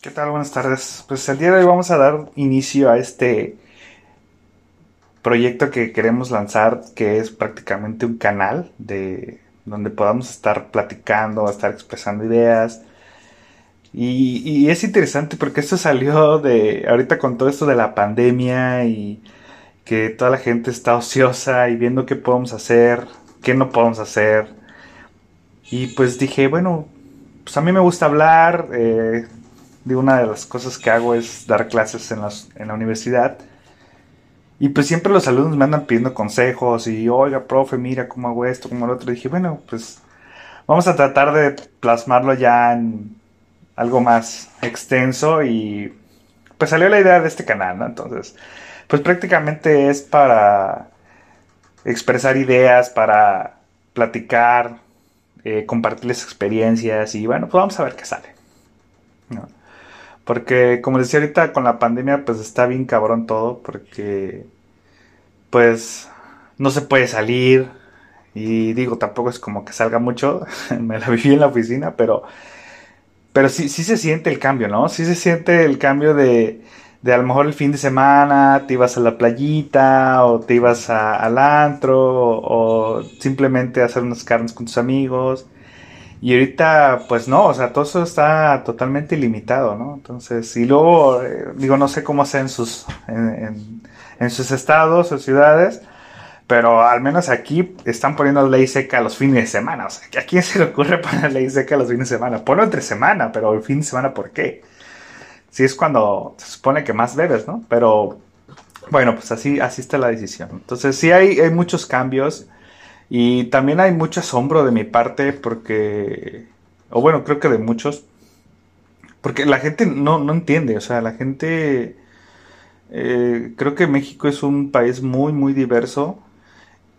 ¿Qué tal? Buenas tardes. Pues el día de hoy vamos a dar inicio a este proyecto que queremos lanzar, que es prácticamente un canal de donde podamos estar platicando, estar expresando ideas. Y, es interesante porque esto salió de ahorita con todo esto de la pandemia y que toda la gente está ociosa y viendo qué podemos hacer, qué no podemos hacer. Y pues dije, bueno, pues a mí me gusta hablar. Eh, de una de las cosas que hago es dar clases en, en la universidad. Y pues siempre los alumnos me andan pidiendo consejos y, oiga, profe, mira cómo hago esto, cómo lo otro. Dije, bueno, pues vamos a tratar de plasmarlo ya en algo más extenso y pues salió la idea de este canal, ¿no? Entonces, pues prácticamente es para expresar ideas, para platicar, eh, compartirles experiencias y bueno, pues vamos a ver qué sale. Porque, como decía ahorita, con la pandemia, pues está bien cabrón todo, porque, pues, no se puede salir. Y digo, tampoco es como que salga mucho. Me la viví en la oficina, pero, pero sí, sí se siente el cambio, ¿no? Sí se siente el cambio de, de a lo mejor el fin de semana te ibas a la playita o te ibas al antro o, o simplemente a hacer unas carnes con tus amigos y ahorita, pues no, o sea, todo eso está totalmente ilimitado, ¿no? Entonces, y luego, eh, digo, no sé cómo sea en sus, en, en, sus estados o ciudades, pero al menos aquí están poniendo ley seca los fines de semana. O sea, ¿a quién se le ocurre poner ley seca los fines de semana? Ponlo entre semana, pero el fin de semana, ¿por qué? Si es cuando se supone que más bebes, ¿no? Pero bueno, pues así, así está la decisión. Entonces, sí hay, hay muchos cambios. Y también hay mucho asombro de mi parte porque, o bueno, creo que de muchos, porque la gente no, no entiende, o sea, la gente, eh, creo que México es un país muy, muy diverso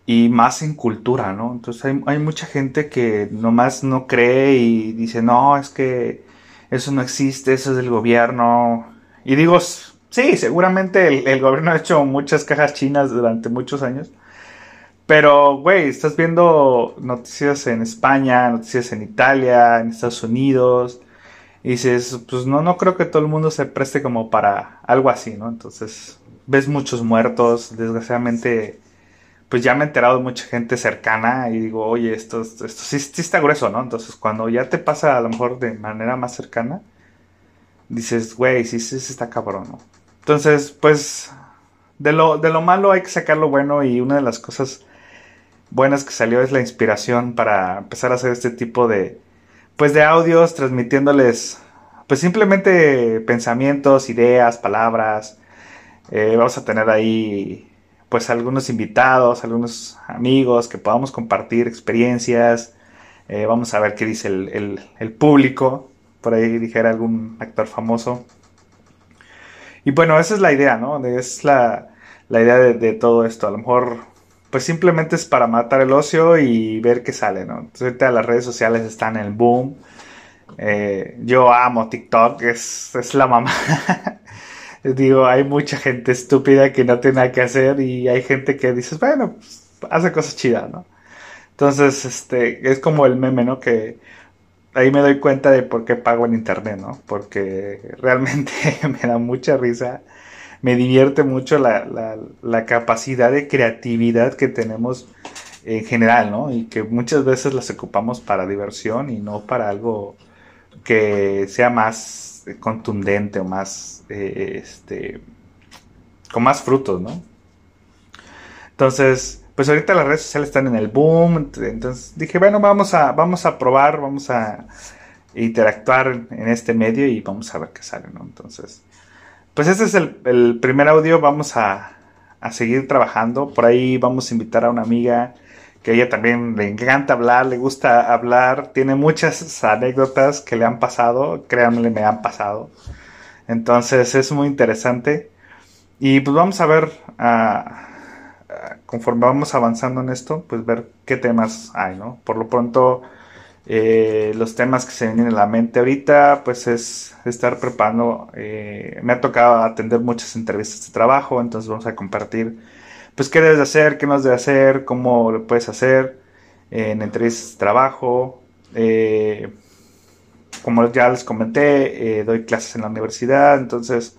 y más en cultura, ¿no? Entonces hay, hay mucha gente que nomás no cree y dice, no, es que eso no existe, eso es del gobierno. Y digo, sí, seguramente el, gobierno ha hecho muchas cajas chinas durante muchos años pero, güey, estás viendo noticias en España, noticias en Italia, en Estados Unidos. Y dices, pues no, no creo que todo el mundo se preste como para algo así, ¿no? Entonces, ves muchos muertos. Desgraciadamente, pues ya me he enterado de mucha gente cercana y digo, oye, esto, esto, sí, sí, está grueso, ¿no? Entonces, cuando ya te pasa a lo mejor de manera más cercana, dices, güey, sí, sí, sí está cabrón, ¿no? Entonces, pues, de lo, de lo malo hay que sacar lo bueno y una de las cosas buenas que salió es la inspiración para empezar a hacer este tipo de, pues de audios transmitiéndoles, pues simplemente pensamientos, ideas, palabras. Eh, vamos a tener ahí pues algunos invitados, algunos amigos que podamos compartir experiencias. Eh, vamos a ver qué dice el, público. Por ahí dijera algún actor famoso. Y bueno, esa es la idea, ¿no? Es la, idea de, todo esto. A lo mejor pues simplemente es para matar el ocio y ver qué sale, ¿no? Entonces las redes sociales están en el boom. Eh, yo amo TikTok, es, es la mamá. Digo, hay mucha gente estúpida que no tiene nada que hacer y hay gente que dices, bueno, pues, hace cosas chidas, ¿no? Entonces, este, es como el meme, ¿no? Que ahí me doy cuenta de por qué pago en internet, ¿no? Porque realmente me da mucha risa me divierte mucho la, la, capacidad de creatividad que tenemos en general, ¿no? Y que muchas veces las ocupamos para diversión y no para algo que sea más contundente o más, eh, este, con más frutos, ¿no? Entonces, pues ahorita las redes sociales están en el boom, entonces dije, bueno, vamos a, vamos a probar, vamos a interactuar en este medio y vamos a ver qué sale, ¿no? Entonces, pues este es el, primer audio, vamos a, seguir trabajando. Por ahí vamos a invitar a una amiga que a ella también le encanta hablar, le gusta hablar, tiene muchas anécdotas que le han pasado, créanme, me han pasado. Entonces es muy interesante. Y pues vamos a ver, conforme vamos avanzando en esto, pues ver qué temas hay, ¿no? Por lo pronto eh, los temas que se vienen en la mente ahorita, pues es estar preparando. Eh, me ha tocado atender muchas entrevistas de trabajo, entonces vamos a compartir, pues qué debes de hacer, qué no debes de hacer, cómo lo puedes hacer en entrevistas trabajo. Eh, como ya les comenté, eh, doy clases en la universidad, entonces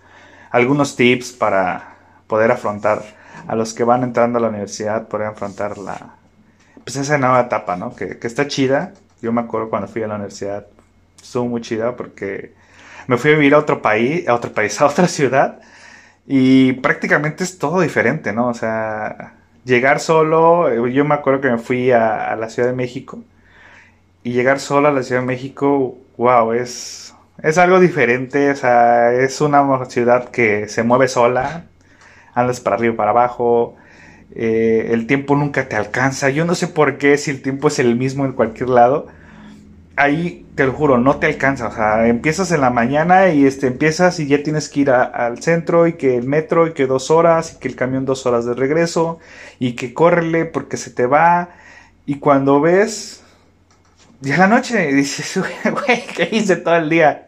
algunos tips para poder afrontar a los que van entrando a la universidad, poder afrontar la, pues esa nueva etapa, ¿no? Que, que está chida. Yo me acuerdo cuando fui a la universidad, estuvo muy chida porque me fui a vivir a otro país, a otro país, a otra ciudad y prácticamente es todo diferente, ¿no? O sea, llegar solo, yo me acuerdo que me fui a, la Ciudad de México y llegar solo a la Ciudad de México, wow, es, es algo diferente, o sea, es una ciudad que se mueve sola, andas para arriba y para abajo, eh, el tiempo nunca te alcanza, yo no sé por qué si el tiempo es el mismo en cualquier lado, ahí te lo juro, no te alcanza. O sea, empiezas en la mañana y este, empiezas y ya tienes que ir al centro y que el metro y que dos horas y que el camión dos horas de regreso y que córrele porque se te va. Y cuando ves, ya la noche, dices, güey, ¿qué hice todo el día?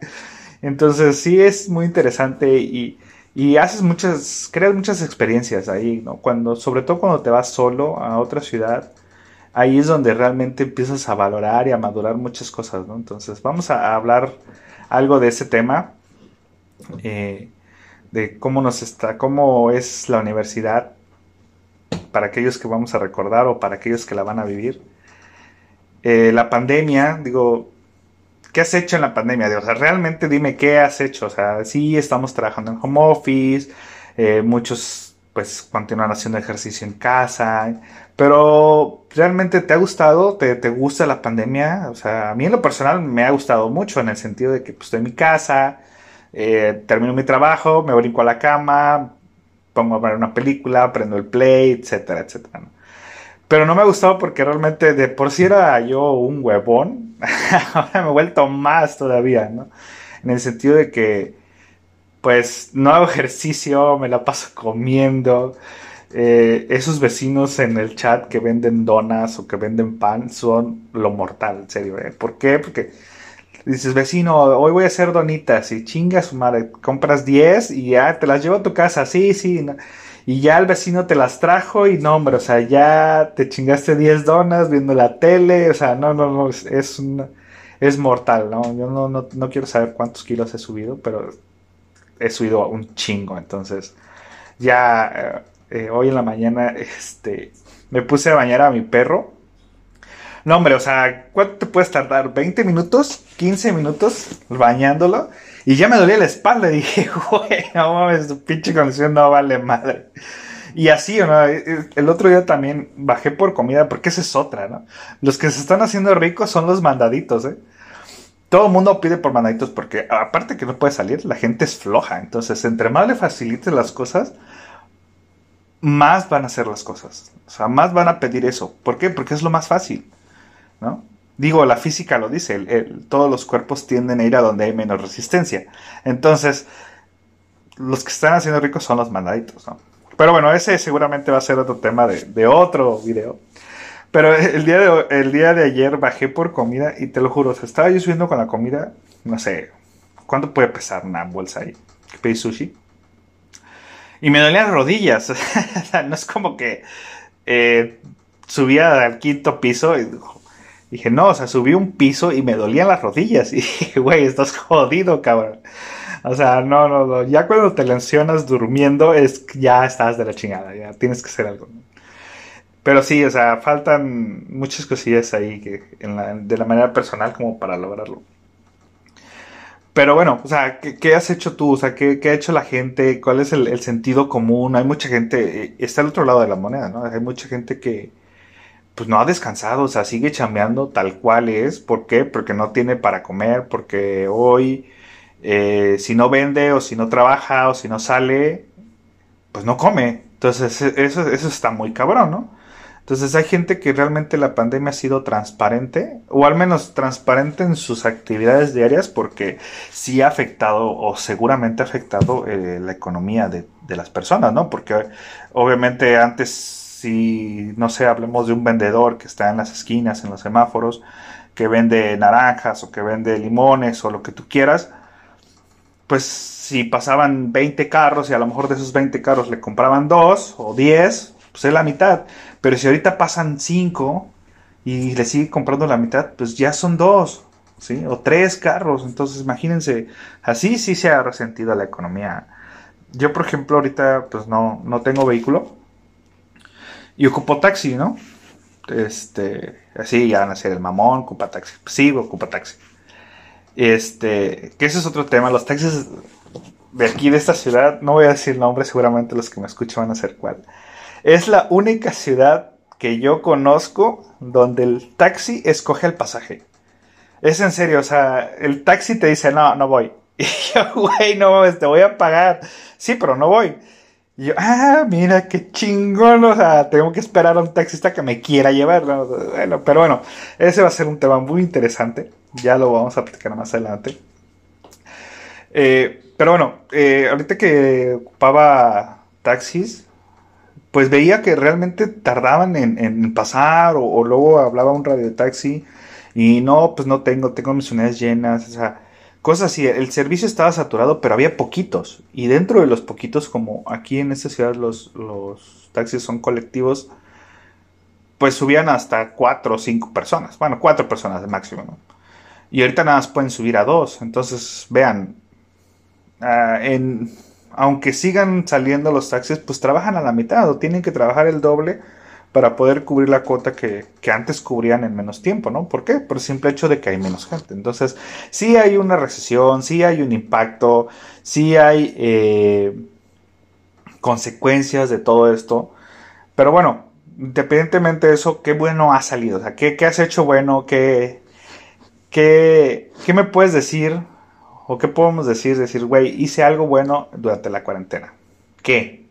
Entonces sí es muy interesante y, y haces muchas, creas muchas experiencias ahí, ¿no? Cuando, sobre todo cuando te vas solo a otra ciudad ahí es donde realmente empiezas a valorar y a madurar muchas cosas, ¿no? Entonces vamos a hablar algo de ese tema, eh, de cómo nos está, cómo es la universidad para aquellos que vamos a recordar o para aquellos que la van a vivir. Eh, la pandemia, digo, ¿qué has hecho en la pandemia? O sea, realmente dime qué has hecho. O sea, sí estamos trabajando en home office, eh, muchos pues continúan haciendo ejercicio en casa, pero ¿realmente te ha gustado? ¿Te, gusta la pandemia? O sea, a mí en lo personal me ha gustado mucho en el sentido de que pues, estoy en mi casa, eh, termino mi trabajo, me brinco a la cama, pongo a ver una película, prendo el play, etcétera, etcétera. Pero no me ha gustado porque realmente de por sí era yo un huevón, ahora me he vuelto más todavía, ¿no? En el sentido de que pues no hago ejercicio, me la paso comiendo, eh, esos vecinos en el chat que venden donas o que venden pan son lo mortal, en serio. ¿eh? ¿Por qué? Porque dices, vecino, hoy voy a hacer donitas y chingas, madre, compras 10 y ya te las llevo a tu casa, sí, sí. Y ya el vecino te las trajo y no, hombre, o sea, ya te chingaste 10 donas viendo la tele, o sea, no, no, no, es, es, es mortal, ¿no? Yo no, no, no quiero saber cuántos kilos he subido, pero he subido un chingo, entonces ya eh, eh, hoy en la mañana, este, me puse a bañar a mi perro. No, hombre, o sea, ¿cuánto te puedes tardar? ¿20 minutos? ¿15 minutos bañándolo? Y ya me dolía la espalda. Y dije, güey, no mames, tu pinche condición no vale madre. Y así, ¿no? Eh, el otro día también bajé por comida, porque esa es otra, ¿no? Los que se están haciendo ricos son los mandaditos, ¿eh? Todo el mundo pide por mandaditos porque, aparte que no puede salir, la gente es floja. Entonces, entre más le facilites las cosas, más van a hacer las cosas. O sea, más van a pedir eso. ¿Por qué? Porque es lo más fácil. ¿No? Digo, la física lo dice, todos los cuerpos tienden a ir a donde hay menos resistencia. Entonces, los que están haciendo ricos son los mandaditos. Pero bueno, ese seguramente va a ser otro tema de, otro video. Pero el día, de, el día de ayer bajé por comida y te lo juro, estaba yo subiendo con la comida, no sé, ¿cuánto puede pesar una bolsa ahí? ¿Qué pedí sushi? Y me dolían las rodillas. no es como que eh, subía al quinto piso y dije, no, o sea, subí un piso y me dolían las rodillas. Y dije, güey, estás jodido, cabrón. O sea, no, no, no. Ya cuando te lesionas durmiendo, es ya estás de la chingada. Ya tienes que hacer algo. Pero sí, o sea, faltan muchas cosillas ahí que de la manera personal como para lograrlo. Pero bueno, o sea, ¿qué, has hecho tú? O sea, ¿qué, ha hecho la gente? ¿Cuál es el, sentido común? Hay mucha gente, eh, está al otro lado de la moneda, ¿no? Hay mucha gente que pues no ha descansado, o sea, sigue chambeando tal cual es. ¿Por qué? Porque no tiene para comer, porque hoy eh, si no vende o si no trabaja o si no sale, pues no come. Entonces eso, eso está muy cabrón, ¿no? Entonces hay gente que realmente la pandemia ha sido transparente, o al menos transparente en sus actividades diarias, porque sí ha afectado, o seguramente ha afectado eh, la economía de, las personas, ¿no? Porque obviamente antes, si, no sé, hablemos de un vendedor que está en las esquinas, en los semáforos, que vende naranjas o que vende limones o lo que tú quieras, pues si pasaban 20 carros y a lo mejor de esos 20 carros le compraban dos o 10, pues es la mitad. Pero si ahorita pasan cinco y le sigue comprando la mitad, pues ya son dos, ¿sí? O tres carros. Entonces, imagínense, así sí se ha resentido la economía. Yo, por ejemplo, ahorita pues no, no tengo vehículo y ocupo taxi, ¿no? Este, así ya van a ser el mamón, ocupa taxi. sí, ocupa taxi. Este, que ese es otro tema. Los taxis de aquí, de esta ciudad, no voy a decir nombre, seguramente los que me escuchan van a saber cuál. Es la única ciudad que yo conozco donde el taxi escoge el pasaje. Es en serio, o sea, el taxi te dice, no, no voy. Y yo, güey, no te voy a pagar. Sí, pero no voy. Y yo, ah, mira, qué chingón, o sea, tengo que esperar a un taxista que me quiera llevar. Bueno, pero bueno, ese va a ser un tema muy interesante. Ya lo vamos a platicar más adelante. Eh, pero bueno, eh, ahorita que ocupaba taxis, pues veía que realmente tardaban en, pasar o, luego hablaba un radio taxi y no, pues no tengo, tengo mis unidades llenas, o sea, cosas así. El servicio estaba saturado, pero había poquitos. Y dentro de los poquitos, como aquí en esta ciudad los, los taxis son colectivos, pues subían hasta cuatro o cinco personas. Bueno, cuatro personas de máximo, ¿no? Y ahorita nada más pueden subir a dos. Entonces, vean, ah, en aunque sigan saliendo los taxis, pues trabajan a la mitad o tienen que trabajar el doble para poder cubrir la cuota que, antes cubrían en menos tiempo, ¿no? ¿Por qué? Por el simple hecho de que hay menos gente. Entonces, sí hay una recesión, sí hay un impacto, sí hay eh, consecuencias de todo esto. Pero bueno, independientemente de eso, qué bueno ha salido. O sea, ¿qué, qué has hecho bueno? ¿Qué, qué, ¿Qué me puedes decir ¿O qué podemos decir? Decir, güey, hice algo bueno durante la cuarentena. ¿Qué?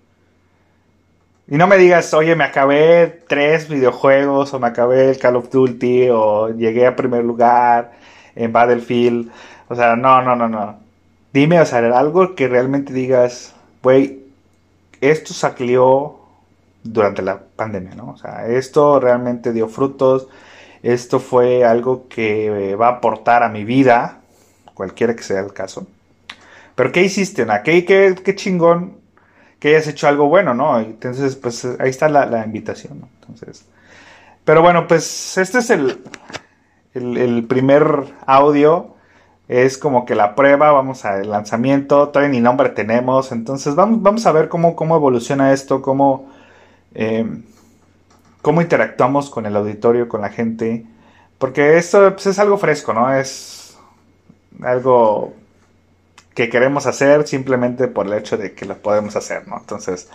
Y no me digas, oye, me acabé tres videojuegos, o me acabé el Call of Duty, o llegué a primer lugar en Battlefield. O sea, no, no, no, no. Dime, o sea, algo que realmente digas, güey, esto salió durante la pandemia, ¿no? O sea, esto realmente dio frutos, esto fue algo que va a aportar a mi vida, cualquiera que sea el caso. Pero ¿qué hiciste? ¿Qué, qué, chingón que hayas hecho algo bueno, ¿no? Entonces, pues ahí está la, invitación, ¿no? Entonces, pero bueno, pues este es el, el, primer audio. Es como que la prueba, vamos al lanzamiento, todavía ni nombre tenemos, entonces vamos, vamos a ver cómo, cómo evoluciona esto, cómo, em, cómo interactuamos con el auditorio, con la gente, porque esto pues, es algo fresco, ¿no? Es algo que queremos hacer simplemente por el hecho de que lo podemos hacer, ¿no? Entonces,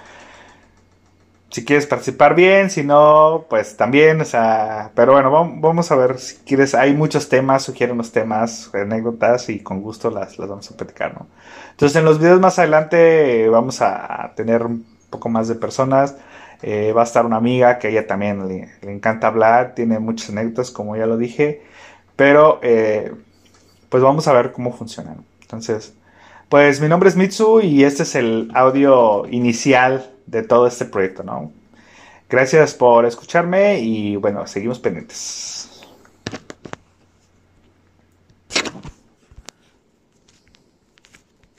si quieres participar bien, si no, pues también, o sea, pero bueno, vamos a ver si quieres, hay muchos temas, sugieren unos temas, anécdotas y con gusto las, las vamos a platicar, ¿no? Entonces, en los videos más adelante vamos a tener un poco más de personas. Eh, va a estar una amiga que a ella también le, le, encanta hablar, tiene muchas anécdotas, como ya lo dije, pero eh, pues vamos a ver cómo funcionan. Entonces, pues mi nombre es Mitsu y este es el audio inicial de todo este proyecto, ¿no? Gracias por escucharme y bueno, seguimos pendientes.